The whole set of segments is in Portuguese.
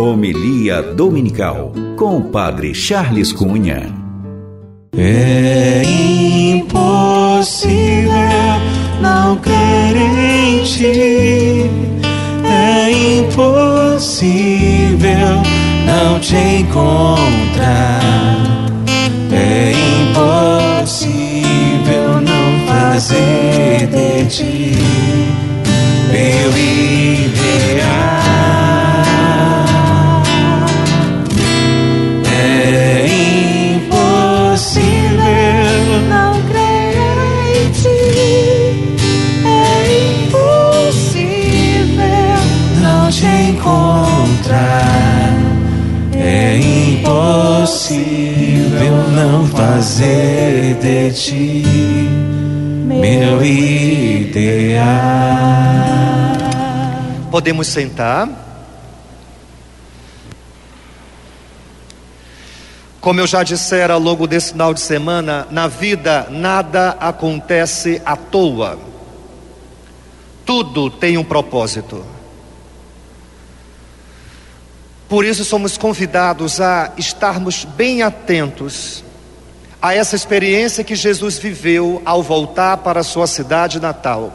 Homilia Dominical com o Padre Charles Cunha. É impossível não crer em ti. É impossível não te encontrar. É impossível não fazer de ti de ti meu ideal. Podemos sentar. Como eu já dissera ao longo desse final de semana, na vida nada acontece à toa. Tudo tem um propósito. Por isso somos convidados a estarmos bem atentos a essa experiência que Jesus viveu ao voltar para a sua cidade natal.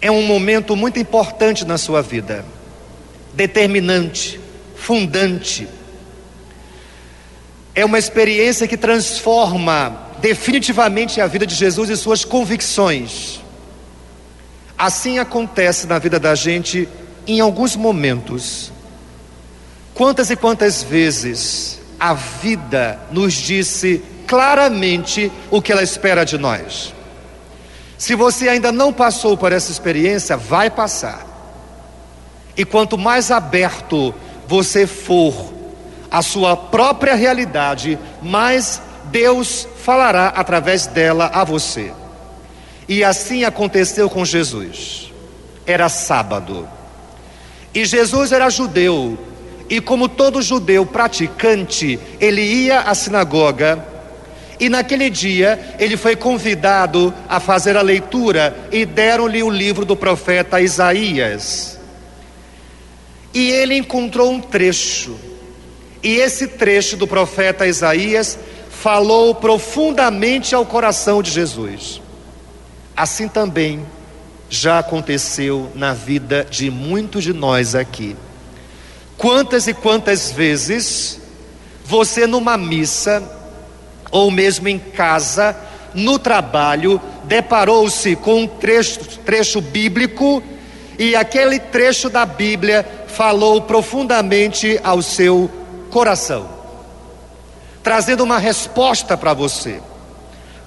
É um momento muito importante na sua vida, determinante, fundante. É uma experiência que transforma definitivamente a vida de Jesus e suas convicções. Assim acontece na vida da gente em alguns momentos. Quantas e quantas vezes a vida nos disse claramente o que ela espera de nós? Se você ainda não passou por essa experiência, vai passar. E quanto mais aberto você for à sua própria realidade, mais Deus falará através dela a você. E assim aconteceu com Jesus. Era sábado. E Jesus era judeu, e como todo judeu praticante, ele ia à sinagoga e naquele dia ele foi convidado a fazer a leitura e deram-lhe o livro do profeta Isaías. E ele encontrou um trecho, e esse trecho do profeta Isaías falou profundamente ao coração de Jesus. Assim também já aconteceu na vida de muitos de nós aqui. Quantas e quantas vezes você numa missa, ou mesmo em casa, no trabalho, deparou-se com um trecho, trecho bíblico e aquele trecho da Bíblia falou profundamente ao seu coração, trazendo uma resposta para você,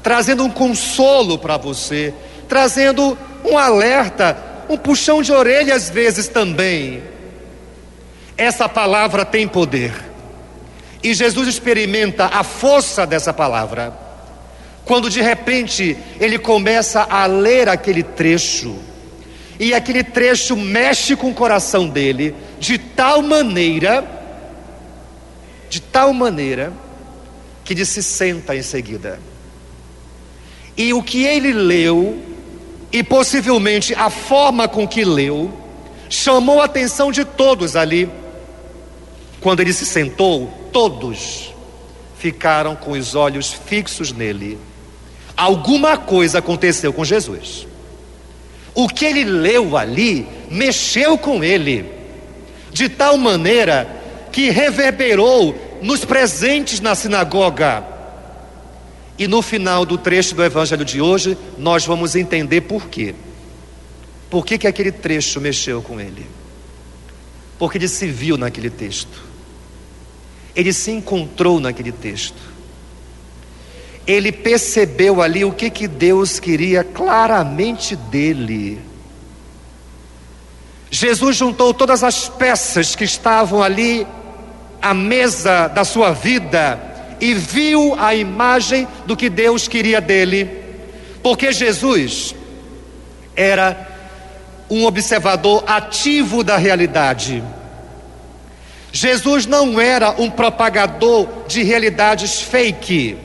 trazendo um consolo para você, trazendo um alerta, um puxão de orelha às vezes também essa palavra tem poder. E Jesus experimenta a força dessa palavra. Quando de repente ele começa a ler aquele trecho, e aquele trecho mexe com o coração dele de tal maneira, de tal maneira, que ele se senta em seguida. E o que ele leu, e possivelmente a forma com que leu, chamou a atenção de todos ali. Quando ele se sentou, todos ficaram com os olhos fixos nele. Alguma coisa aconteceu com Jesus. O que ele leu ali mexeu com ele, de tal maneira que reverberou nos presentes na sinagoga. E no final do trecho do evangelho de hoje, nós vamos entender por quê. Por que, que aquele trecho mexeu com ele? Porque ele se viu naquele texto. Ele se encontrou naquele texto. Ele percebeu ali o que, que Deus queria claramente dele. Jesus juntou todas as peças que estavam ali à mesa da sua vida e viu a imagem do que Deus queria dele, porque Jesus era um observador ativo da realidade. Jesus não era um propagador de realidades fake.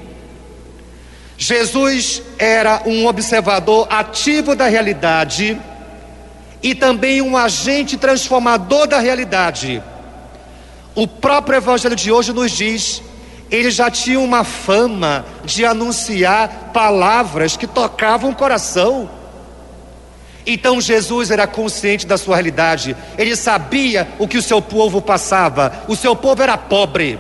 Jesus era um observador ativo da realidade e também um agente transformador da realidade. O próprio Evangelho de hoje nos diz: ele já tinha uma fama de anunciar palavras que tocavam o coração. Então Jesus era consciente da sua realidade, ele sabia o que o seu povo passava. O seu povo era pobre,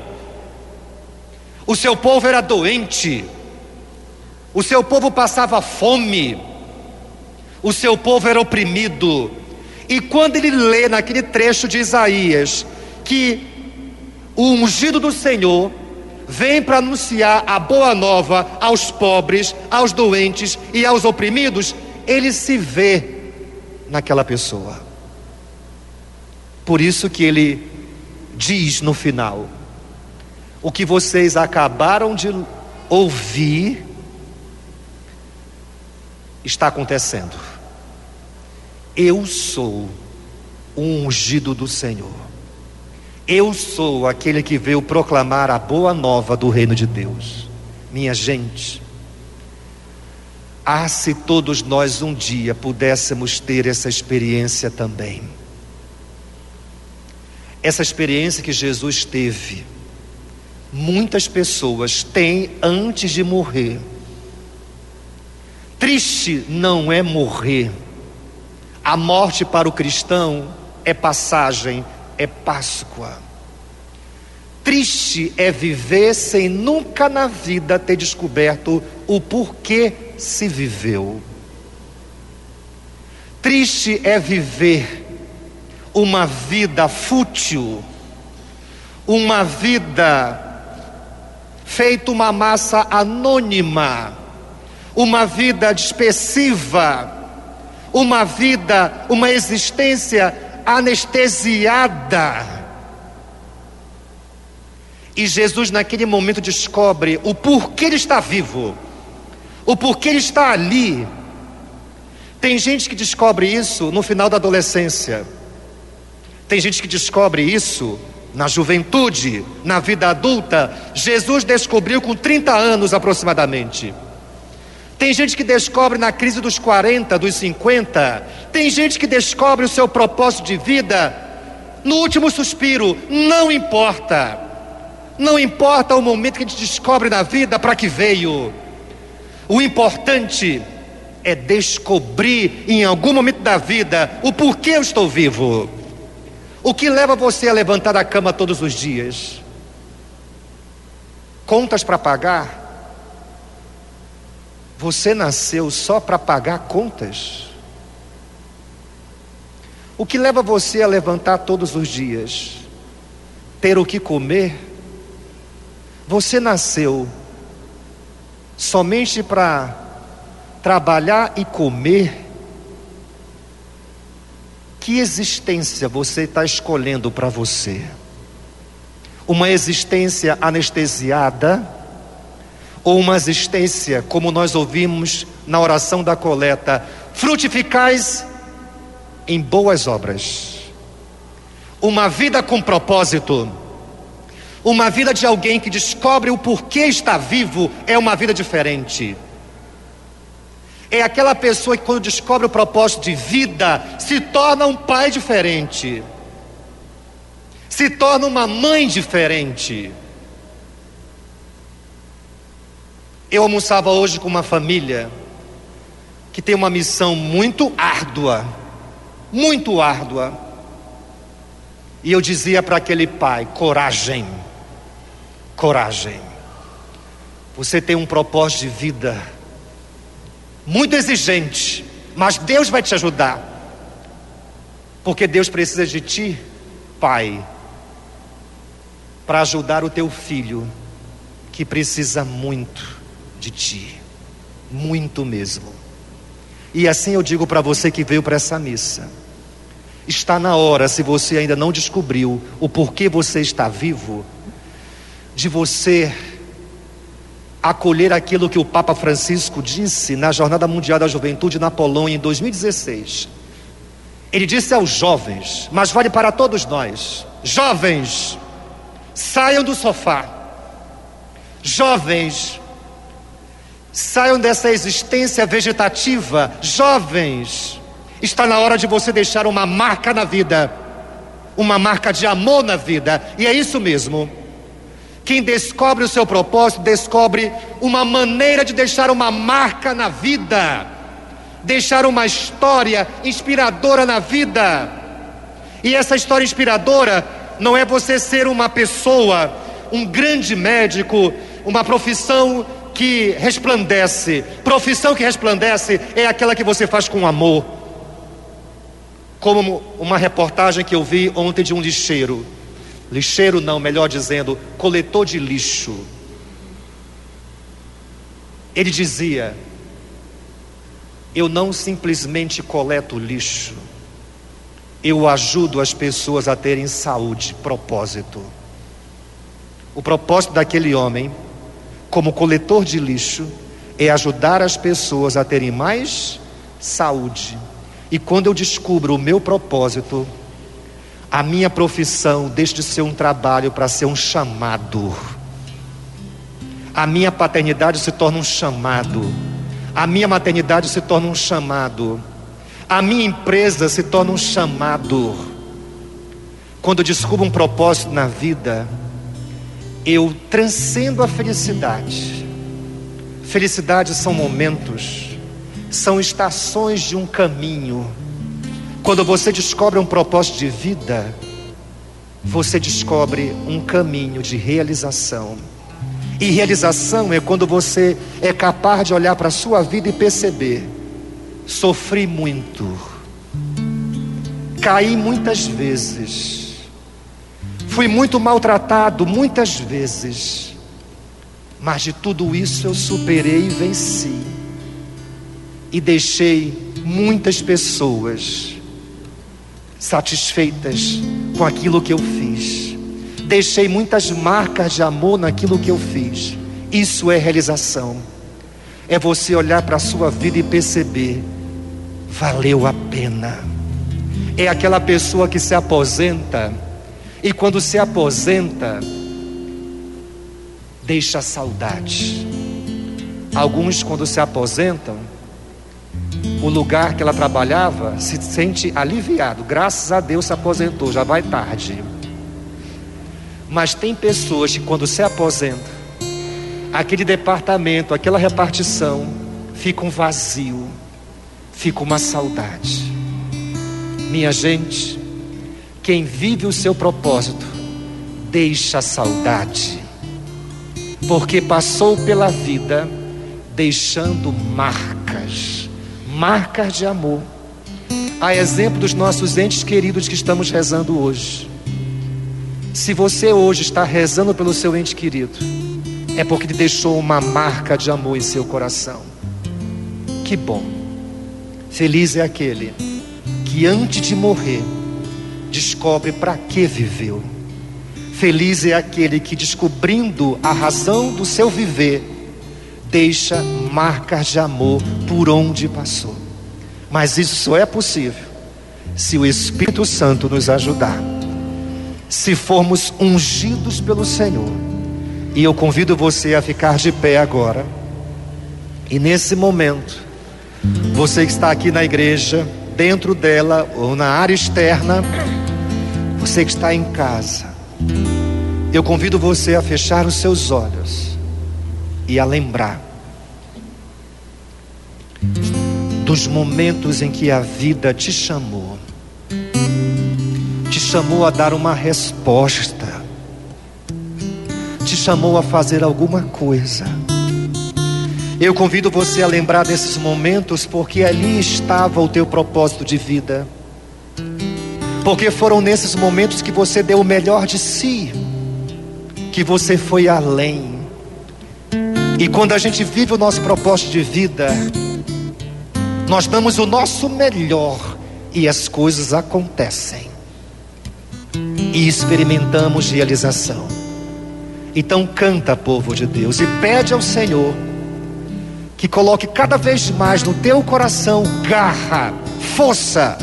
o seu povo era doente, o seu povo passava fome, o seu povo era oprimido. E quando ele lê naquele trecho de Isaías que o ungido do Senhor vem para anunciar a boa nova aos pobres, aos doentes e aos oprimidos, ele se vê naquela pessoa. Por isso que ele diz no final: o que vocês acabaram de ouvir está acontecendo. Eu sou o ungido do Senhor. Eu sou aquele que veio proclamar a boa nova do reino de Deus. Minha gente, ah, se todos nós um dia pudéssemos ter essa experiência também. Essa experiência que Jesus teve, muitas pessoas têm antes de morrer. Triste não é morrer. A morte para o cristão é passagem, é Páscoa. Triste é viver sem nunca na vida ter descoberto o porquê se viveu. Triste é viver uma vida fútil, uma vida feita uma massa anônima, uma vida dispersiva, uma vida, uma existência anestesiada e Jesus, naquele momento, descobre o porquê ele está vivo, o porquê ele está ali. Tem gente que descobre isso no final da adolescência, tem gente que descobre isso na juventude, na vida adulta. Jesus descobriu com 30 anos aproximadamente. Tem gente que descobre na crise dos 40, dos 50. Tem gente que descobre o seu propósito de vida no último suspiro. Não importa. Não importa o momento que a gente descobre na vida para que veio. O importante é descobrir em algum momento da vida o porquê eu estou vivo. O que leva você a levantar da cama todos os dias? Contas para pagar? Você nasceu só para pagar contas? O que leva você a levantar todos os dias? Ter o que comer? Você nasceu somente para trabalhar e comer? Que existência você está escolhendo para você? Uma existência anestesiada? Ou uma existência, como nós ouvimos na oração da coleta, frutificais em boas obras? Uma vida com propósito uma vida de alguém que descobre o porquê está vivo é uma vida diferente. É aquela pessoa que, quando descobre o propósito de vida, se torna um pai diferente, se torna uma mãe diferente. Eu almoçava hoje com uma família que tem uma missão muito árdua, muito árdua. E eu dizia para aquele pai: coragem coragem. Você tem um propósito de vida muito exigente, mas Deus vai te ajudar. Porque Deus precisa de ti, pai, para ajudar o teu filho que precisa muito de ti, muito mesmo. E assim eu digo para você que veio para essa missa. Está na hora, se você ainda não descobriu o porquê você está vivo, de você acolher aquilo que o Papa Francisco disse na Jornada Mundial da Juventude na Polônia em 2016. Ele disse aos jovens, mas vale para todos nós: jovens, saiam do sofá, jovens, saiam dessa existência vegetativa, jovens, Está na hora de você deixar uma marca na vida, uma marca de amor na vida, e é isso mesmo. Quem descobre o seu propósito, descobre uma maneira de deixar uma marca na vida, deixar uma história inspiradora na vida. E essa história inspiradora não é você ser uma pessoa, um grande médico, uma profissão que resplandece. Profissão que resplandece é aquela que você faz com amor. Como uma reportagem que eu vi ontem de um lixeiro. Lixeiro não, melhor dizendo, coletor de lixo. Ele dizia: Eu não simplesmente coleto lixo, eu ajudo as pessoas a terem saúde, propósito. O propósito daquele homem, como coletor de lixo, é ajudar as pessoas a terem mais saúde. E quando eu descubro o meu propósito, a minha profissão deixa de ser um trabalho para ser um chamado. A minha paternidade se torna um chamado. A minha maternidade se torna um chamado. A minha empresa se torna um chamado. Quando eu descubro um propósito na vida, eu transcendo a felicidade. Felicidade são momentos, são estações de um caminho. Quando você descobre um propósito de vida, você descobre um caminho de realização. E realização é quando você é capaz de olhar para a sua vida e perceber: sofri muito, caí muitas vezes, fui muito maltratado muitas vezes, mas de tudo isso eu superei e venci, e deixei muitas pessoas satisfeitas com aquilo que eu fiz. Deixei muitas marcas de amor naquilo que eu fiz. Isso é realização. É você olhar para a sua vida e perceber: valeu a pena. É aquela pessoa que se aposenta e quando se aposenta, deixa saudade. Alguns, quando se aposentam, o lugar que ela trabalhava, se sente aliviado. Graças a Deus se aposentou, já vai tarde. Mas tem pessoas que quando se aposentam, aquele departamento, aquela repartição, fica um vazio, fica uma saudade. Minha gente, quem vive o seu propósito, deixa a saudade, porque passou pela vida deixando marcas marcas de amor. A exemplo dos nossos entes queridos que estamos rezando hoje. Se você hoje está rezando pelo seu ente querido, é porque ele deixou uma marca de amor em seu coração. Que bom. Feliz é aquele que antes de morrer descobre para que viveu. Feliz é aquele que descobrindo a razão do seu viver deixa marcas de amor por onde passou. Mas isso só é possível se o Espírito Santo nos ajudar. Se formos ungidos pelo Senhor. E eu convido você a ficar de pé agora. E nesse momento, você que está aqui na igreja, dentro dela ou na área externa, você que está em casa, eu convido você a fechar os seus olhos e a lembrar dos momentos em que a vida te chamou, te chamou a dar uma resposta, te chamou a fazer alguma coisa. Eu convido você a lembrar desses momentos, porque ali estava o teu propósito de vida. Porque foram nesses momentos que você deu o melhor de si, que você foi além. E quando a gente vive o nosso propósito de vida, nós damos o nosso melhor e as coisas acontecem. E experimentamos realização. Então canta, povo de Deus, e pede ao Senhor que coloque cada vez mais no teu coração garra, força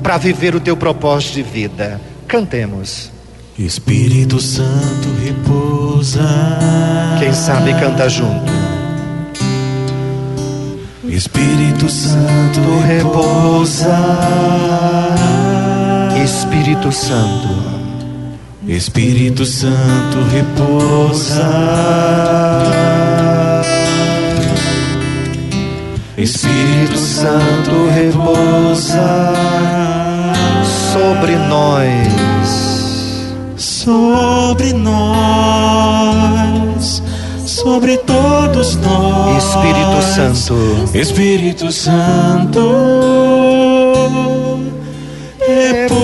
para viver o teu propósito de vida. Cantemos. Espírito Santo repousa. Quem sabe canta junto. Espírito Santo repousa. Espírito Santo. Espírito Santo repousa. Espírito Santo repousa sobre nós. Sobre nós sobre todos nós. Espírito Santo, Espírito Santo, repousa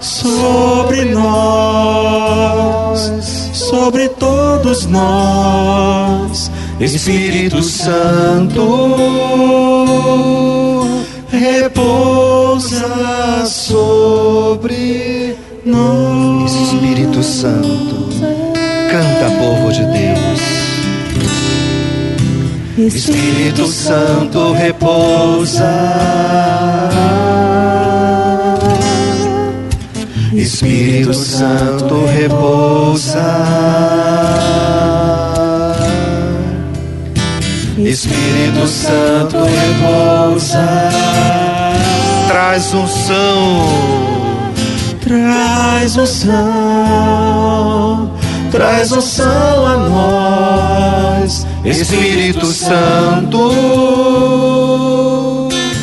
sobre nós, sobre todos nós. Espírito Santo, repousa sobre nós. Espírito Santo, canta, povo de Deus. Espírito Santo repousa. Espírito Santo repousa. Espírito Santo repousa. Traz unção, Traz unção, traz unção a nós, Espírito Santo,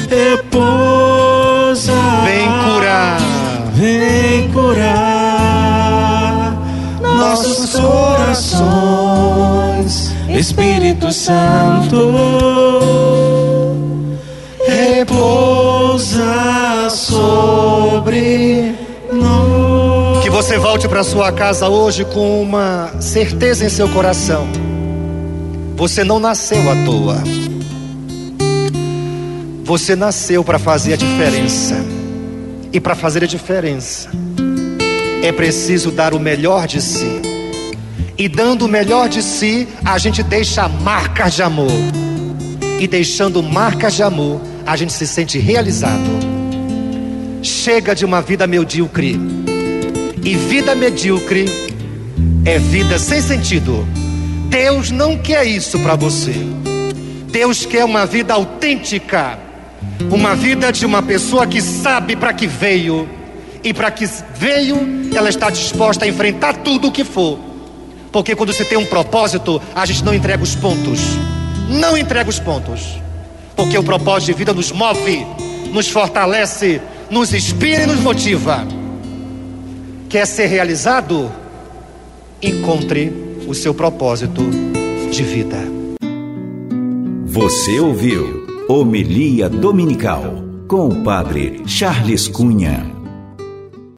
repousa, vem curar, vem curar nossos corações, Espírito Santo, você volte para sua casa hoje com uma certeza em seu coração. Você não nasceu à toa. Você nasceu para fazer a diferença. E para fazer a diferença, é preciso dar o melhor de si. E dando o melhor de si, a gente deixa marcas de amor. E deixando marcas de amor, a gente se sente realizado. Chega de uma vida medíocre. E vida medíocre é vida sem sentido. Deus não quer isso para você. Deus quer uma vida autêntica, uma vida de uma pessoa que sabe para que veio e para que veio, ela está disposta a enfrentar tudo o que for. Porque quando se tem um propósito, a gente não entrega os pontos. Não entrega os pontos. Porque o propósito de vida nos move, nos fortalece, nos inspira e nos motiva. Quer ser realizado? Encontre o seu propósito de vida. Você ouviu Homilia Dominical com o Padre Charles Cunha.